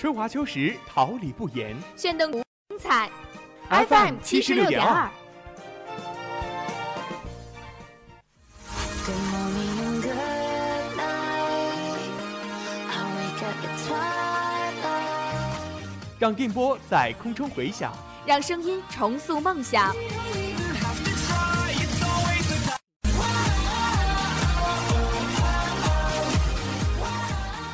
春华秋实，桃李不言。炫灯五彩，FM 七十六点二。让电波在空中回响，让声音重塑梦想。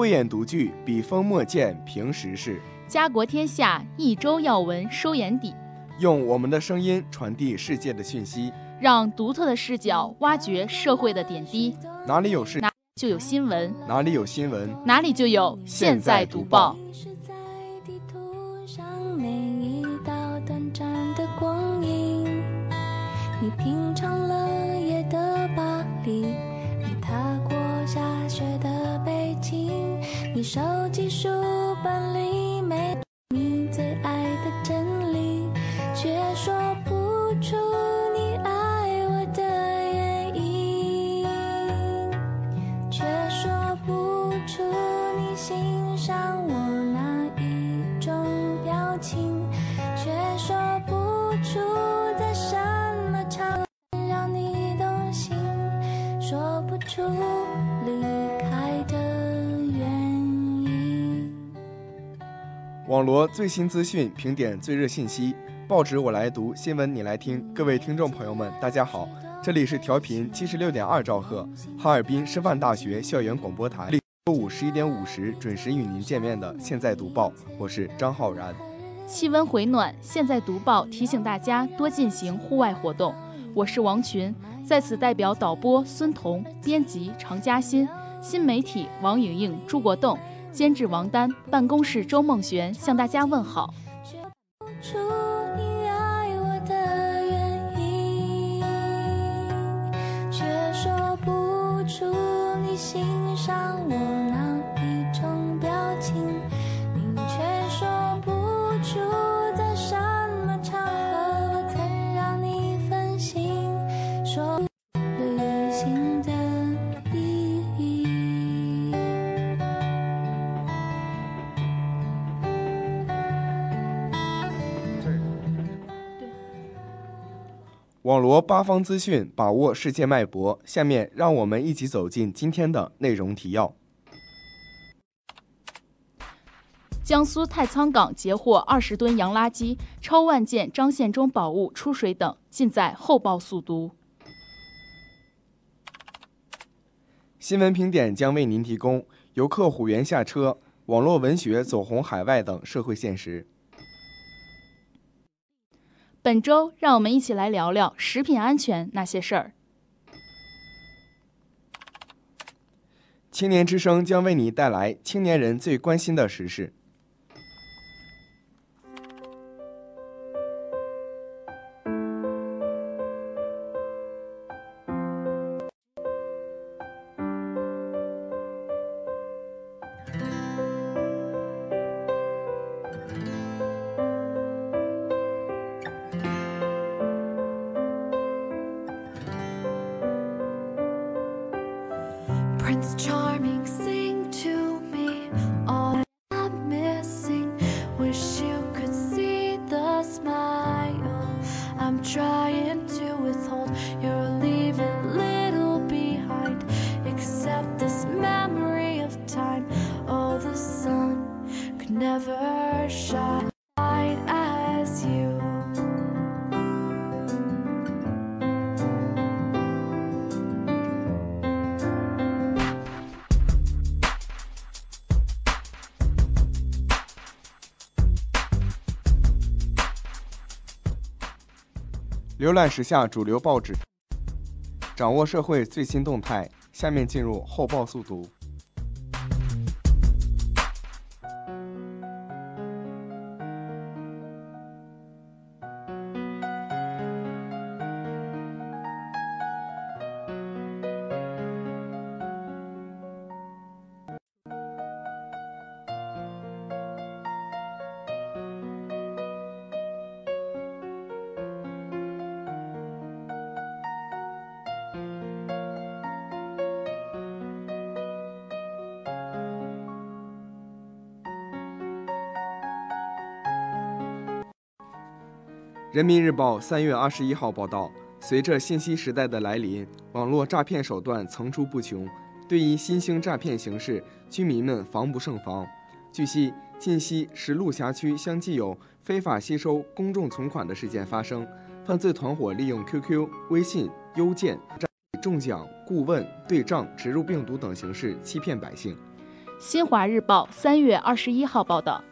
慧眼独具，笔锋墨见平时事。家国天下，一周要闻收眼底。用我们的声音传递世界的讯息，让独特的视角挖掘社会的点滴。哪里有事，哪就有新闻；哪里有新闻，哪里就有现在读报。最新资讯，评点最热信息，报纸我来读，新闻你来听。各位听众朋友们，大家好，这里是调频七十六点二兆赫，哈尔滨师范大学校园广播台，周五十一点五十准时与您见面的《现在读报》，我是张浩然。气温回暖，现在读报提醒大家多进行户外活动。我是王群，在此代表导播孙彤、编辑常嘉欣、新媒体王莹莹、朱国栋、监制王丹、办公室周梦璇向大家问好。网罗八方资讯，把握世界脉搏。下面让我们一起走进今天的内容提要。江苏太仓港截获二十吨洋垃圾，超万件张献忠宝物出水等，尽在后报速读。新闻评点将为您提供游客虎园下车、网络文学走红海外等社会现实。本周，让我们一起来聊聊食品安全那些事儿。青年之声将为你带来青年人最关心的时事。never shine as you 浏览时下主流报纸，掌握社会最新动态，下面进入后报速读。人民日报三月二十一号报道：随着信息时代的来临，网络诈骗手段层出不穷。对于新兴诈骗形式，居民们防不胜防。据悉，近期石鹿辖区相继有非法吸收公众存款的事件发生，犯罪团伙利用 QQ、微信、邮件、中奖、顾问、对账、植入病毒等形式欺骗百姓。新华日报三月二十一号报道。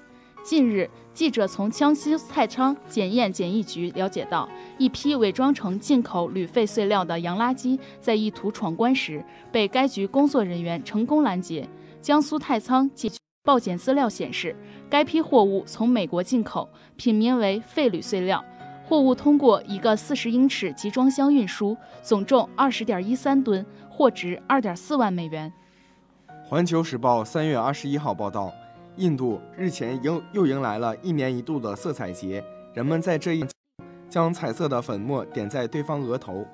近日，记者从江西太仓检验检疫局了解到，一批伪装成进口铝废碎料的洋垃圾在意图闯关时，被该局工作人员成功拦截。江苏太仓记报检资料显示，该批货物从美国进口，品名为废铝碎料，货物通过一个四十英尺集装箱运输，总重二十点一三吨，货值二点四万美元。环球时报三月二十一号报道。印度日前又又迎来了一年一度的色彩节，人们在这一将彩色的粉末点在对方额头，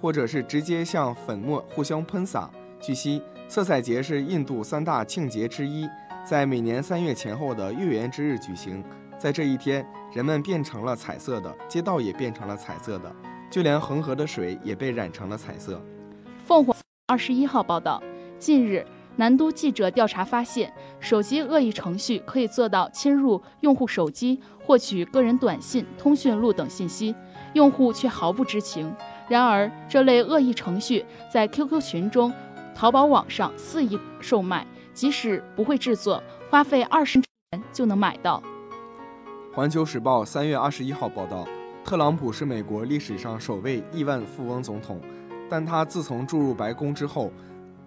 或者是直接向粉末互相喷洒。据悉，色彩节是印度三大庆节之一，在每年三月前后的月圆之日举行。在这一天，人们变成了彩色的，街道也变成了彩色的，就连恒河的水也被染成了彩色。凤凰二十一号报道，近日。南都记者调查发现，手机恶意程序可以做到侵入用户手机，获取个人短信、通讯录等信息，用户却毫不知情。然而，这类恶意程序在 QQ 群中、淘宝网上肆意售卖，即使不会制作，花费二十元就能买到。环球时报三月二十一号报道，特朗普是美国历史上首位亿万富翁总统，但他自从住入白宫之后。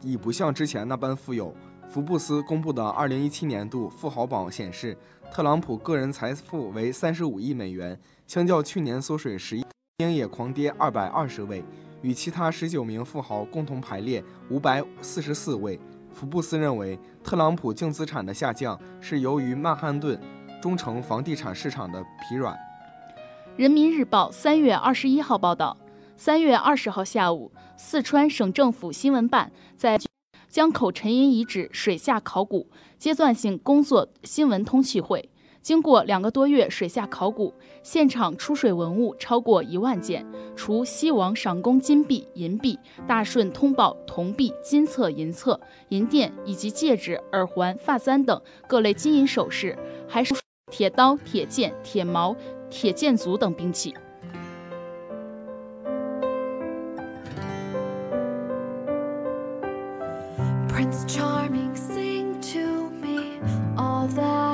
已不像之前那般富有。福布斯公布的2017年度富豪榜显示，特朗普个人财富为35亿美元，相较去年缩水十亿，也狂跌220位，与其他19名富豪共同排列544位。福布斯认为，特朗普净资产的下降是由于曼哈顿中城房地产市场的疲软。人民日报三月二十一号报道。三月二十号下午，四川省政府新闻办在江口沉银遗址水下考古阶段性工作新闻通气会。经过两个多月水下考古，现场出水文物超过一万件，除西王赏功金币、银币、大顺通宝铜币、金册、银册、银锭以及戒指、耳环、发簪等各类金银首饰，还是铁刀、铁剑、铁矛、铁剑足等兵器。That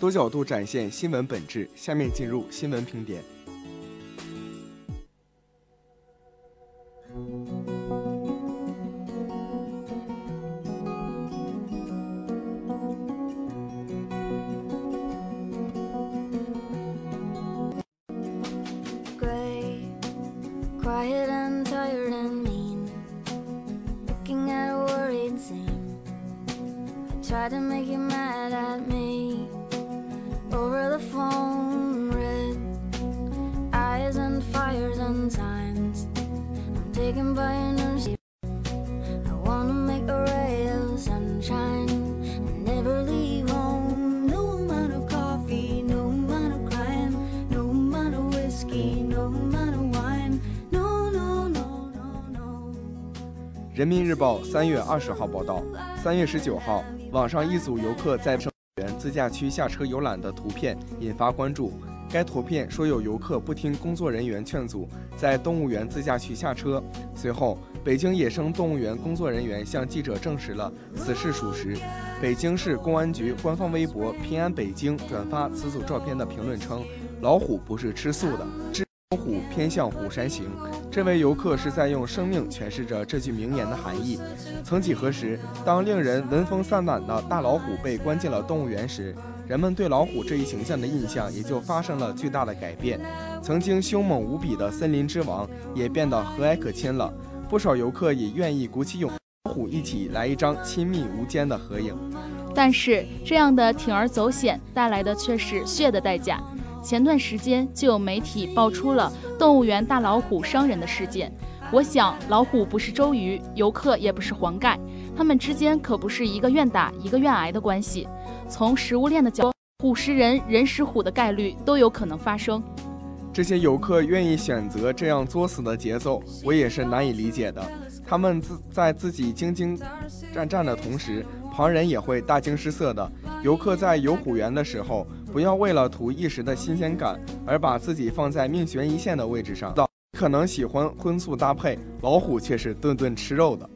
多角度展现新闻本质。下面进入新闻评点。报三月二十号报道，三月十九号，网上一组游客在动物园自驾区下车游览的图片引发关注。该图片说有游客不听工作人员劝阻，在动物园自驾区下车。随后，北京野生动物园工作人员向记者证实了此事属实。北京市公安局官方微博“平安北京”转发此组照片的评论称：“老虎不是吃素的。”虎偏向虎山行，这位游客是在用生命诠释着这句名言的含义。曾几何时，当令人闻风丧胆的大老虎被关进了动物园时，人们对老虎这一形象的印象也就发生了巨大的改变。曾经凶猛无比的森林之王也变得和蔼可亲了。不少游客也愿意鼓起勇虎一起来一张亲密无间的合影。但是，这样的铤而走险带来的却是血的代价。前段时间就有媒体爆出了动物园大老虎伤人的事件。我想，老虎不是周瑜，游客也不是黄盖，他们之间可不是一个愿打一个愿挨的关系。从食物链的角度，虎食人，人食虎的概率都有可能发生。这些游客愿意选择这样作死的节奏，我也是难以理解的。他们自在自己兢兢战战的同时，旁人也会大惊失色的。游客在游虎园的时候。不要为了图一时的新鲜感而把自己放在命悬一线的位置上。可能喜欢荤素搭配，老虎却是顿顿吃肉的。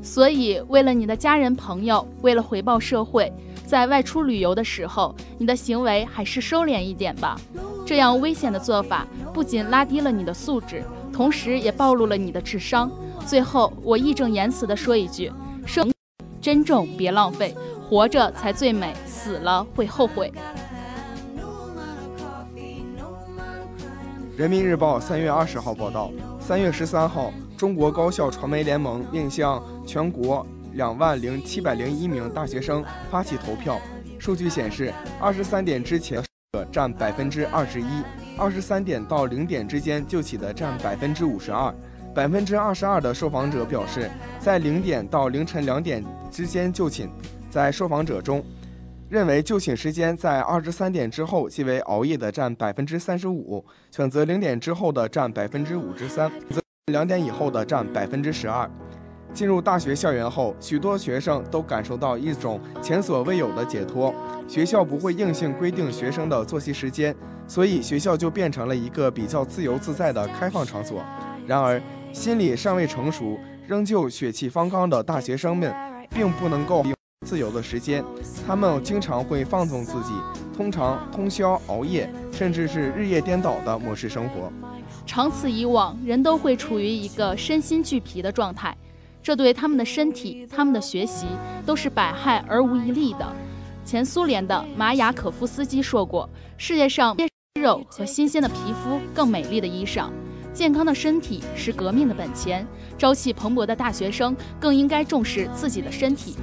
所以，为了你的家人朋友，为了回报社会，在外出旅游的时候，你的行为还是收敛一点吧。这样危险的做法不仅拉低了你的素质，同时也暴露了你的智商。最后，我义正言辞地说一句：生，珍重，别浪费，活着才最美，死了会后悔。人民日报三月二十号报道，三月十三号，中国高校传媒联盟面向全国两万零七百零一名大学生发起投票。数据显示，二十三点之前的占百分之二十一，二十三点到零点之间就寝的占百分之五十二。百分之二十二的受访者表示，在零点到凌晨两点之间就寝。在受访者中，认为就寝时间在二十三点之后即为熬夜的占百分之三十五，选择零点之后的占百分之五十三，两点以后的占百分之十二。进入大学校园后，许多学生都感受到一种前所未有的解脱。学校不会硬性规定学生的作息时间，所以学校就变成了一个比较自由自在的开放场所。然而，心理尚未成熟、仍旧血气方刚的大学生们，并不能够。自由的时间，他们经常会放纵自己，通常通宵熬夜，甚至是日夜颠倒的模式生活。长此以往，人都会处于一个身心俱疲的状态，这对他们的身体、他们的学习都是百害而无一利的。前苏联的马雅可夫斯基说过：“世界上肌肉和新鲜的皮肤更美丽的衣裳，健康的身体是革命的本钱。朝气蓬勃的大学生更应该重视自己的身体。”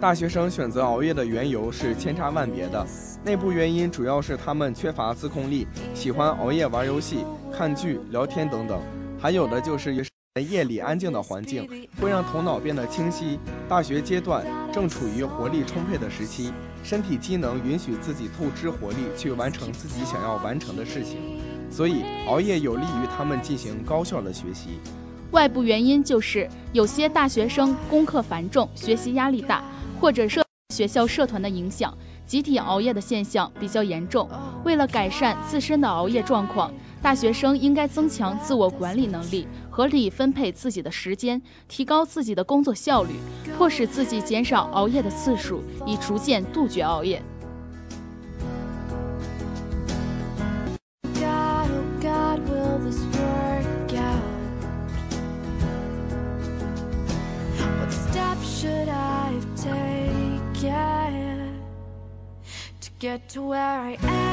大学生选择熬夜的缘由是千差万别的，内部原因主要是他们缺乏自控力，喜欢熬夜玩游戏、看剧、聊天等等；还有的就是夜里安静的环境会让头脑变得清晰。大学阶段正处于活力充沛的时期，身体机能允许自己透支活力去完成自己想要完成的事情，所以熬夜有利于他们进行高效的学习。外部原因就是有些大学生功课繁重，学习压力大。或者社学校社团的影响，集体熬夜的现象比较严重。为了改善自身的熬夜状况，大学生应该增强自我管理能力，合理分配自己的时间，提高自己的工作效率，迫使自己减少熬夜的次数，以逐渐杜绝熬夜。Get to where I am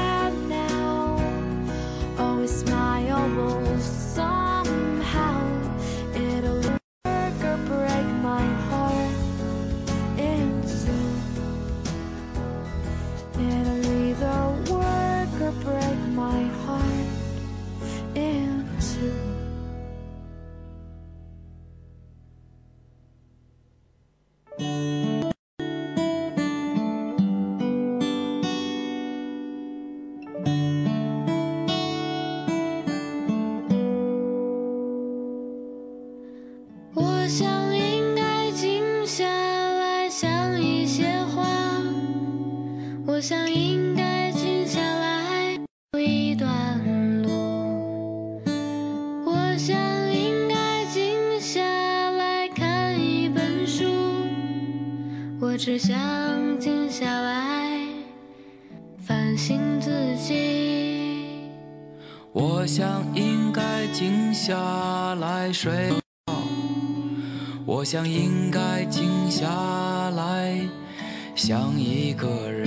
我只想静下来反省自己。我想应该静下来睡觉，我想应该静下来想一个人。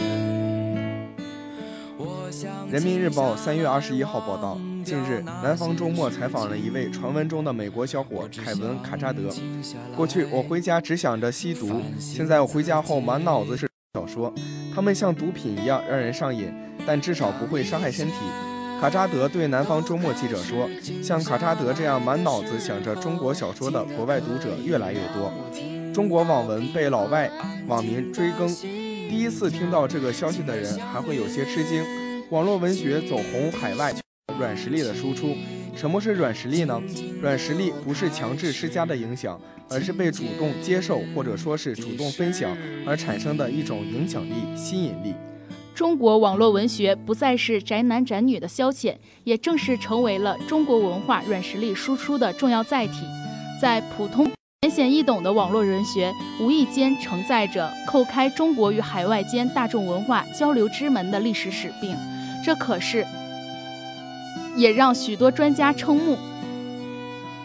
人民日报三月二十一号报道，近日，南方周末采访了一位传闻中的美国小伙凯文·卡扎德。过去我回家只想着吸毒，现在我回家后满脑子是小说，他们像毒品一样让人上瘾，但至少不会伤害身体。卡扎德对南方周末记者说：“像卡扎德这样满脑子想着中国小说的国外读者越来越多，中国网文被老外网民追更。第一次听到这个消息的人还会有些吃惊。网络文学走红海外，软实力的输出。什么是软实力呢？软实力不是强制施加的影响，而是被主动接受或者说是主动分享而产生的一种影响力、吸引力。”中国网络文学不再是宅男宅女的消遣，也正式成为了中国文化软实力输出的重要载体。在普通、浅显易懂的网络文学，无意间承载着叩开中国与海外间大众文化交流之门的历史使命。这可是也让许多专家瞠目。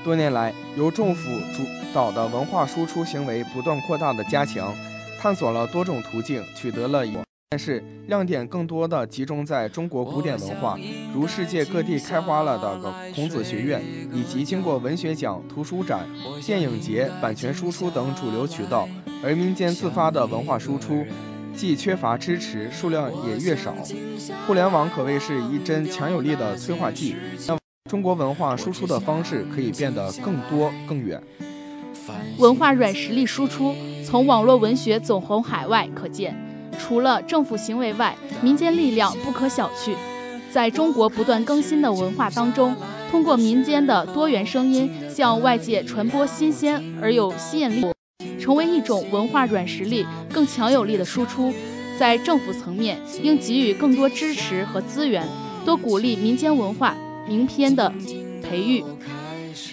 多年来，由政府主导的文化输出行为不断扩大的加强，探索了多种途径，取得了有。但是亮点更多的集中在中国古典文化，如世界各地开花了的孔子学院，以及经过文学奖、图书展、电影节、版权输出等主流渠道，而民间自发的文化输出，既缺乏支持，数量也越少。互联网可谓是一针强有力的催化剂，让中国文化输出的方式可以变得更多更远。文化软实力输出从网络文学走红海外可见。除了政府行为外，民间力量不可小觑。在中国不断更新的文化当中，通过民间的多元声音向外界传播新鲜而有吸引力，成为一种文化软实力更强有力的输出。在政府层面，应给予更多支持和资源，多鼓励民间文化名篇的培育，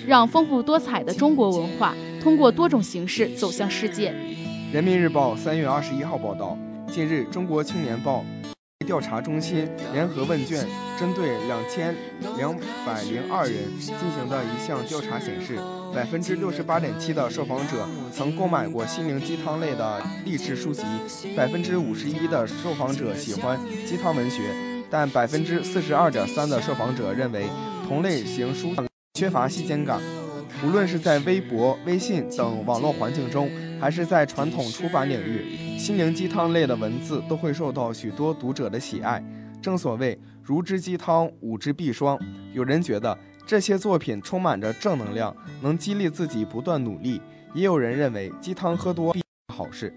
让丰富多彩的中国文化通过多种形式走向世界。人民日报三月二十一号报道。近日，中国青年报调查中心联合问卷针对两千两百零二人进行的一项调查显示，百分之六十八点七的受访者曾购买过心灵鸡汤类的励志书籍，百分之五十一的受访者喜欢鸡汤文学，但百分之四十二点三的受访者认为同类型书缺乏新鲜感。无论是在微博、微信等网络环境中，还是在传统出版领域，心灵鸡汤类的文字都会受到许多读者的喜爱。正所谓“如之鸡汤，五之必霜”。有人觉得这些作品充满着正能量，能激励自己不断努力；也有人认为鸡汤喝多必好事。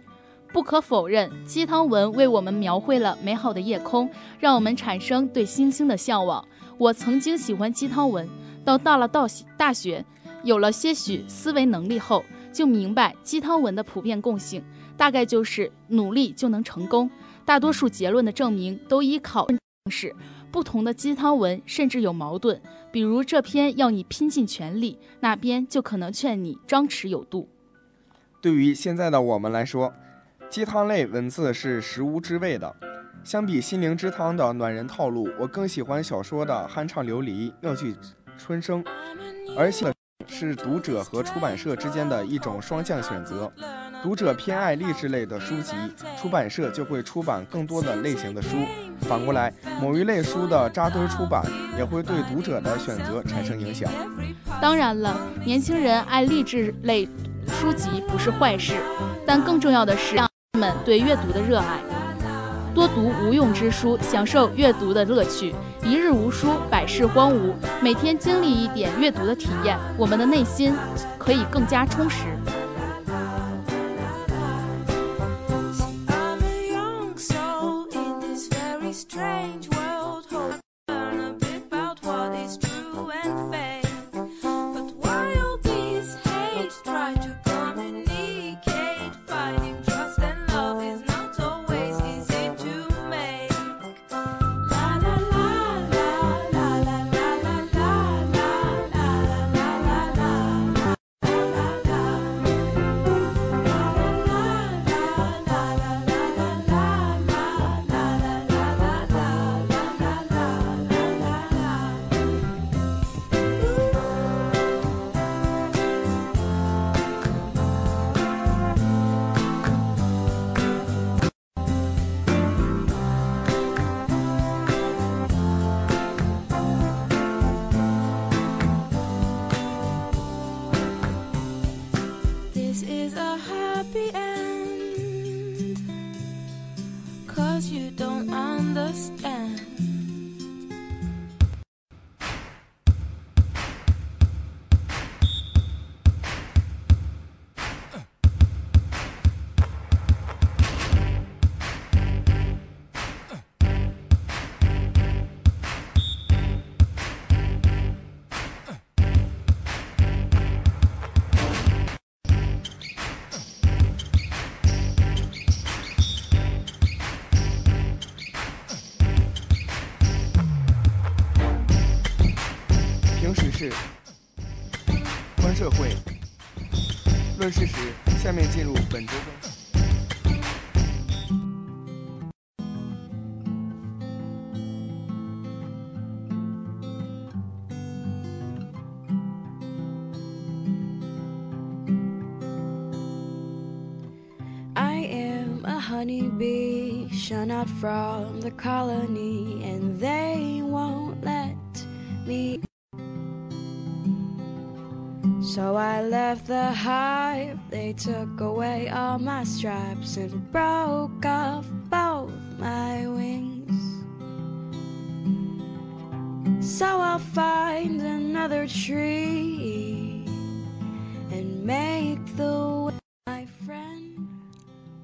不可否认，鸡汤文为我们描绘了美好的夜空，让我们产生对星星的向往。我曾经喜欢鸡汤文，到到了到大学。有了些许思维能力后，就明白鸡汤文的普遍共性，大概就是努力就能成功。大多数结论的证明都依靠方式。不同的鸡汤文甚至有矛盾，比如这篇要你拼尽全力，那边就可能劝你张弛有度。对于现在的我们来说，鸡汤类文字是食无知味的。相比心灵鸡汤的暖人套路，我更喜欢小说的酣畅淋漓、妙趣春生，而且。是读者和出版社之间的一种双向选择。读者偏爱励志类的书籍，出版社就会出版更多的类型的书。反过来，某一类书的扎堆出版，也会对读者的选择产生影响。当然了，年轻人爱励志类书籍不是坏事，但更重要的是让他们对阅读的热爱。多读无用之书，享受阅读的乐趣。一日无书，百事荒芜。每天经历一点阅读的体验，我们的内心可以更加充实。社会论事实，下面进入本周。I am a honeybee, shut out from the colony, and they took away all my straps and broke off both my wings. So I'll find another tree and make the way my friend.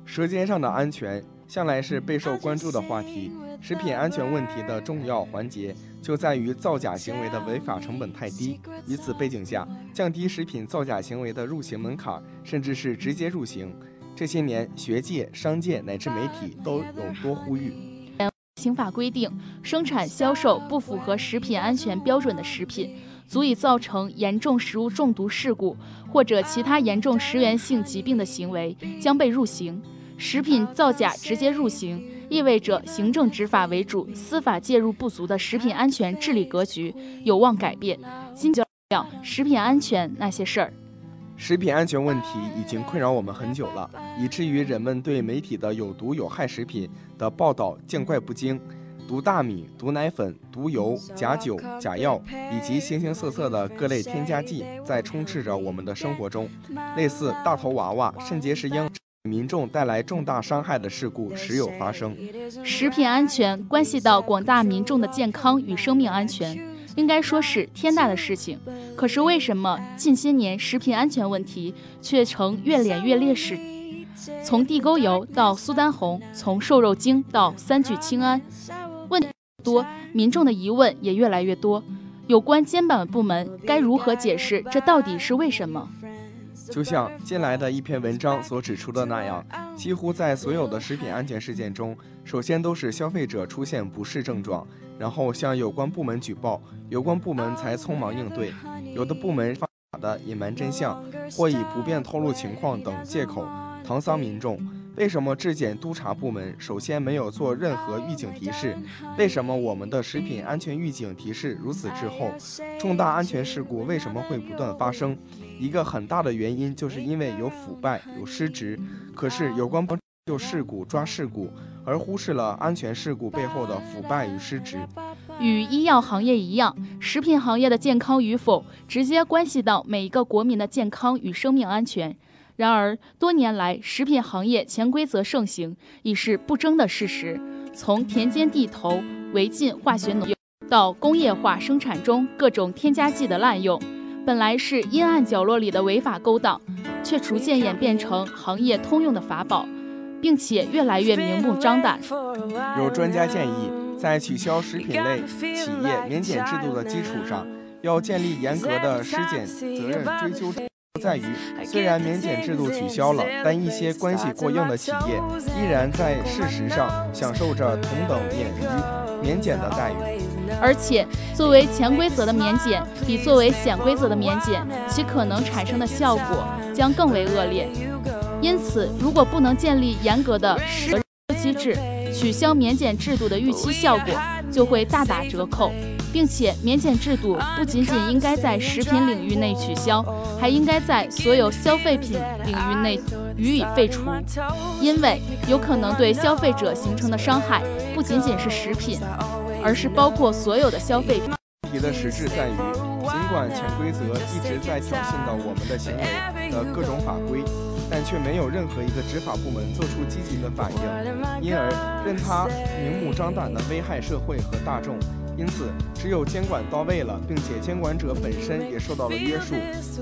舌尖上的安全 向来是备受关注的话题。食品安全问题的重要环节就在于造假行为的违法成本太低。以此背景下，降低食品造假行为的入刑门槛，甚至是直接入刑，这些年学界、商界乃至媒体都有多呼吁。刑法规定，生产销售不符合食品安全标准的食品，足以造成严重食物中毒事故或者其他严重食源性疾病的行为，将被入刑。食品造假直接入刑。意味着行政执法为主、司法介入不足的食品安全治理格局有望改变。今讲食品安全那些事儿。食品安全问题已经困扰我们很久了，以至于人们对媒体的有毒有害食品的报道见怪不惊。毒大米、毒奶粉、毒油、假酒、假药以及形形色色的各类添加剂在充斥着我们的生活中。类似大头娃娃、肾结石婴。民众带来重大伤害的事故时有发生。食品安全关系到广大民众的健康与生命安全，应该说是天大的事情。可是为什么近些年食品安全问题却呈越演越烈式？从地沟油到苏丹红，从瘦肉精到三聚氰胺，问题多，民众的疑问也越来越多。有关监管部门该如何解释这到底是为什么？就像近来的一篇文章所指出的那样，几乎在所有的食品安全事件中，首先都是消费者出现不适症状，然后向有关部门举报，有关部门才匆忙应对。有的部门发的隐瞒真相，或以不便透露情况等借口搪塞民众，为什么质检督查部门首先没有做任何预警提示？为什么我们的食品安全预警提示如此滞后？重大安全事故为什么会不断发生？一个很大的原因就是因为有腐败、有失职。可是有关就事故抓事故，而忽视了安全事故背后的腐败与失职。与医药行业一样，食品行业的健康与否，直接关系到每一个国民的健康与生命安全。然而，多年来，食品行业潜规则盛行已是不争的事实。从田间地头违禁化学农药，到工业化生产中各种添加剂的滥用，本来是阴暗角落里的违法勾当，却逐渐演变成行业通用的法宝，并且越来越明目张胆。有专家建议，在取消食品类企业免检制度的基础上，要建立严格的尸检责任追究制。在于，虽然免检制度取消了，但一些关系过硬的企业依然在事实上享受着同等免于免检的待遇。而且，作为潜规则的免检，比作为显规则的免检，其可能产生的效果将更为恶劣。因此，如果不能建立严格的实机制，取消免检制度的预期效果就会大打折扣。并且，免检制度不仅仅应该在食品领域内取消，还应该在所有消费品领域内予以废除，因为有可能对消费者形成的伤害不仅仅是食品，而是包括所有的消费品。问题的实质在于，尽管潜规则一直在挑衅到我们的行为的各种法规，但却没有任何一个执法部门做出积极的反应，因而任它明目张胆地危害社会和大众。因此，只有监管到位了，并且监管者本身也受到了约束，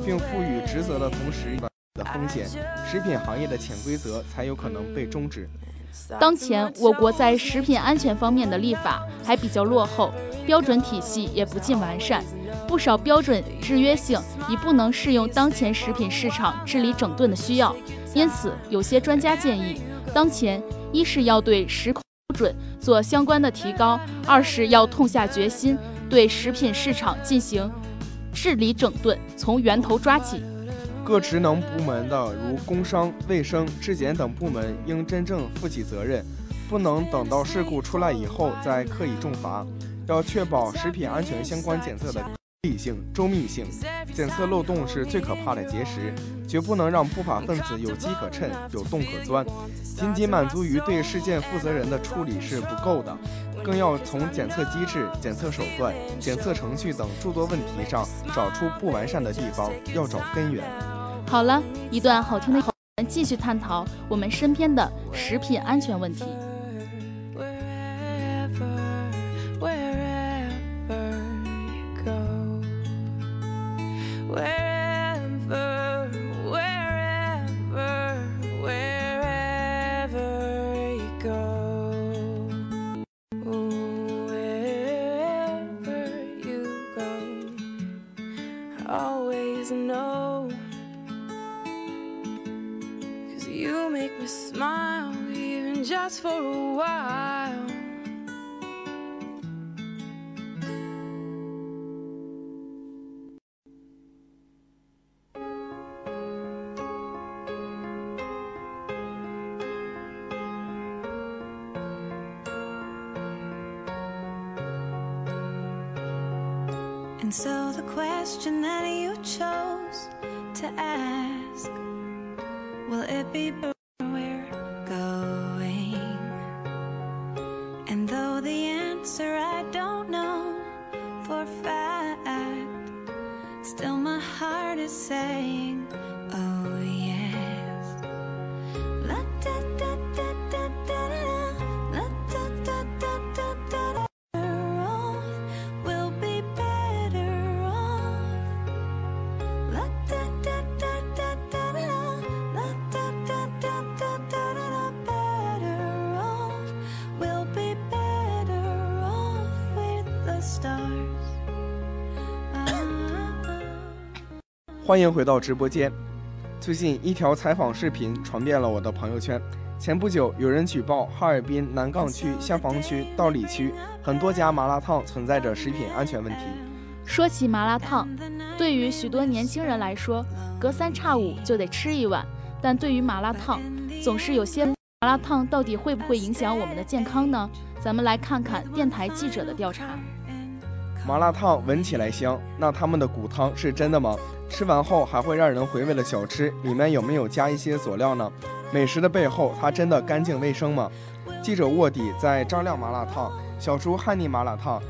并赋予职责的同时的风险，食品行业的潜规则才有可能被终止。当前，我国在食品安全方面的立法还比较落后，标准体系也不尽完善，不少标准制约性已不能适用当前食品市场治理整顿的需要。因此，有些专家建议，当前一是要对食控。准做相关的提高，二是要痛下决心对食品市场进行治理整顿，从源头抓起。各职能部门的如工商、卫生、质检等部门应真正负起责任，不能等到事故出来以后再刻意重罚，要确保食品安全相关检测的。理性、周密性，检测漏洞是最可怕的结石，绝不能让不法分子有机可乘、有洞可钻。仅仅满足于对事件负责人的处理是不够的，更要从检测机制、检测手段、检测程序等诸多问题上找出不完善的地方，要找根源。好了一段好听的，我们继续探讨我们身边的食品安全问题。And so the question that you chose to ask will it be 欢迎回到直播间。最近一条采访视频传遍了我的朋友圈。前不久，有人举报哈尔滨南岗区香坊区道里区很多家麻辣烫存在着食品安全问题。说起麻辣烫，对于许多年轻人来说，隔三差五就得吃一碗；但对于麻辣烫，总是有些麻辣烫到底会不会影响我们的健康呢？咱们来看看电台记者的调查。麻辣烫闻起来香，那他们的骨汤是真的吗？吃完后还会让人回味的小吃，里面有没有加一些佐料呢？美食的背后，它真的干净卫生吗？记者卧底在张亮麻辣烫、小厨汉尼麻辣烫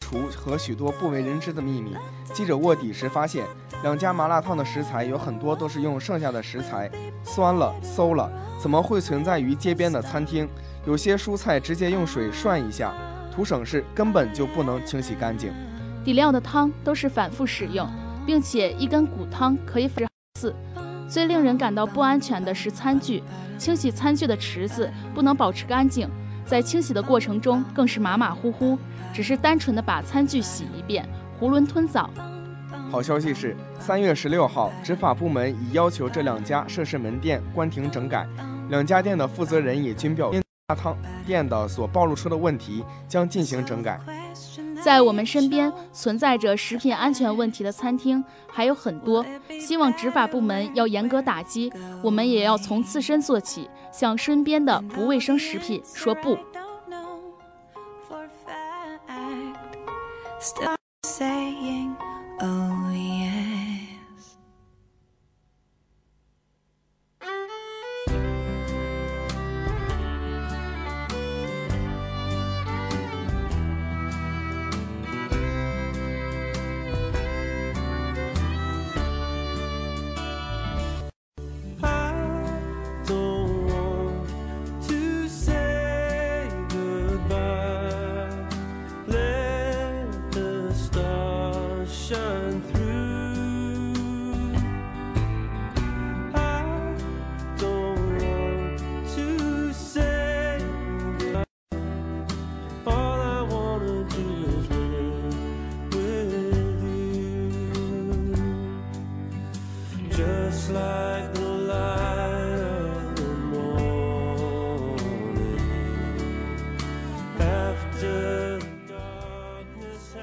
厨和许多不为人知的秘密。记者卧底时发现，两家麻辣烫的食材有很多都是用剩下的食材，酸了、馊了，怎么会存在于街边的餐厅？有些蔬菜直接用水涮一下。图省事，根本就不能清洗干净。底料的汤都是反复使用，并且一根骨汤可以分次。最令人感到不安全的是餐具，清洗餐具的池子不能保持干净，在清洗的过程中更是马马虎虎，只是单纯的把餐具洗一遍，囫囵吞枣。好消息是，三月十六号，执法部门已要求这两家涉事门店关停整改，两家店的负责人也均表。汤店的所暴露出的问题将进行整改。在我们身边存在着食品安全问题的餐厅还有很多，希望执法部门要严格打击。我们也要从自身做起，向身边的不卫生食品说不。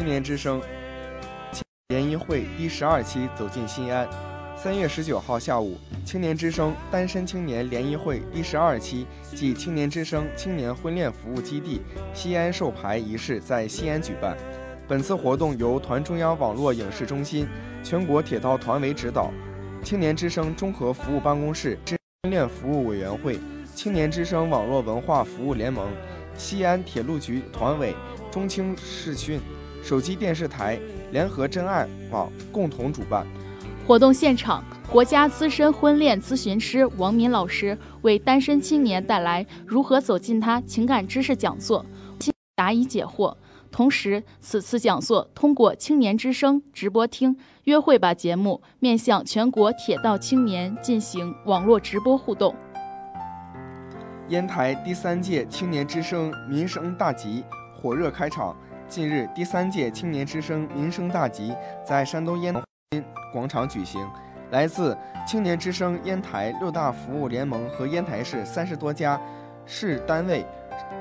青年之声联谊会第十二期走进西安。三月十九号下午，青年之声单身青年联谊会第十二期暨青年之声青年婚恋服务基地西安授牌仪式在西安举办。本次活动由团中央网络影视中心、全国铁道团委指导，青年之声综合服务办公室、婚恋服务委员会、青年之声网络文化服务联盟、西安铁路局团委、中青视讯。手机电视台联合真爱网共同主办活动现场，国家资深婚恋咨询师王敏老师为单身青年带来如何走进他情感知识讲座，答疑解惑。同时，此次讲座通过青年之声直播厅约会吧节目，面向全国铁道青年进行网络直播互动。烟台第三届青年之声民生大集火热开场。近日，第三届青年之声民生大集在山东烟台广场举行。来自青年之声烟台六大服务联盟和烟台市三十多家市单位、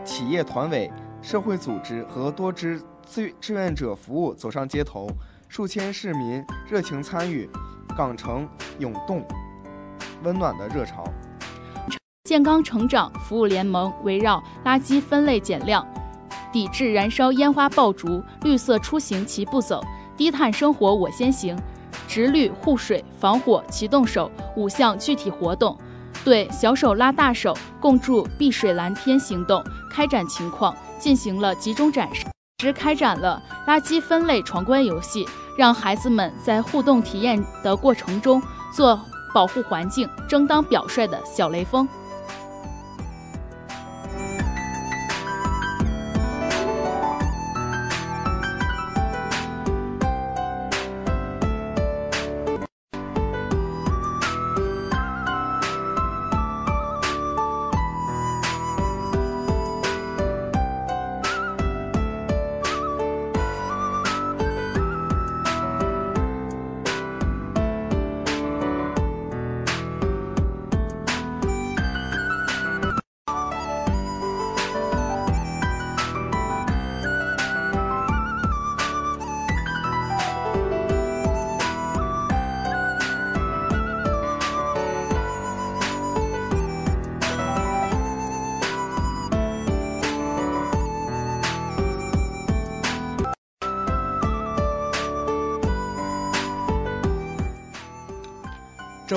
企业团委、社会组织和多支志志愿者服务走上街头，数千市民热情参与港城涌动温暖的热潮。健康成长服务联盟围绕垃圾分类减量、抵制燃烧烟花爆竹、绿色出行齐步走、低碳生活我先行、直绿护水防火齐动手五项具体活动，对“小手拉大手，共筑碧水蓝天”行动开展情况进行了集中展示，时开展了垃圾分类闯关游戏，让孩子们在互动体验的过程中做保护环境、争当表率的小雷锋。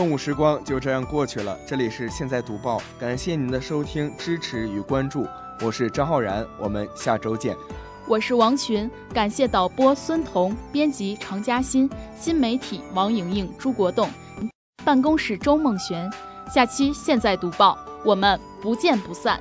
正午时光就这样过去了，这里是现在读报，感谢您的收听、支持与关注，我是张浩然，我们下周见。我是王群，感谢导播孙彤，编辑常嘉欣，新媒体王莹莹、朱国栋，办公室周梦璇。下期现在读报，我们不见不散。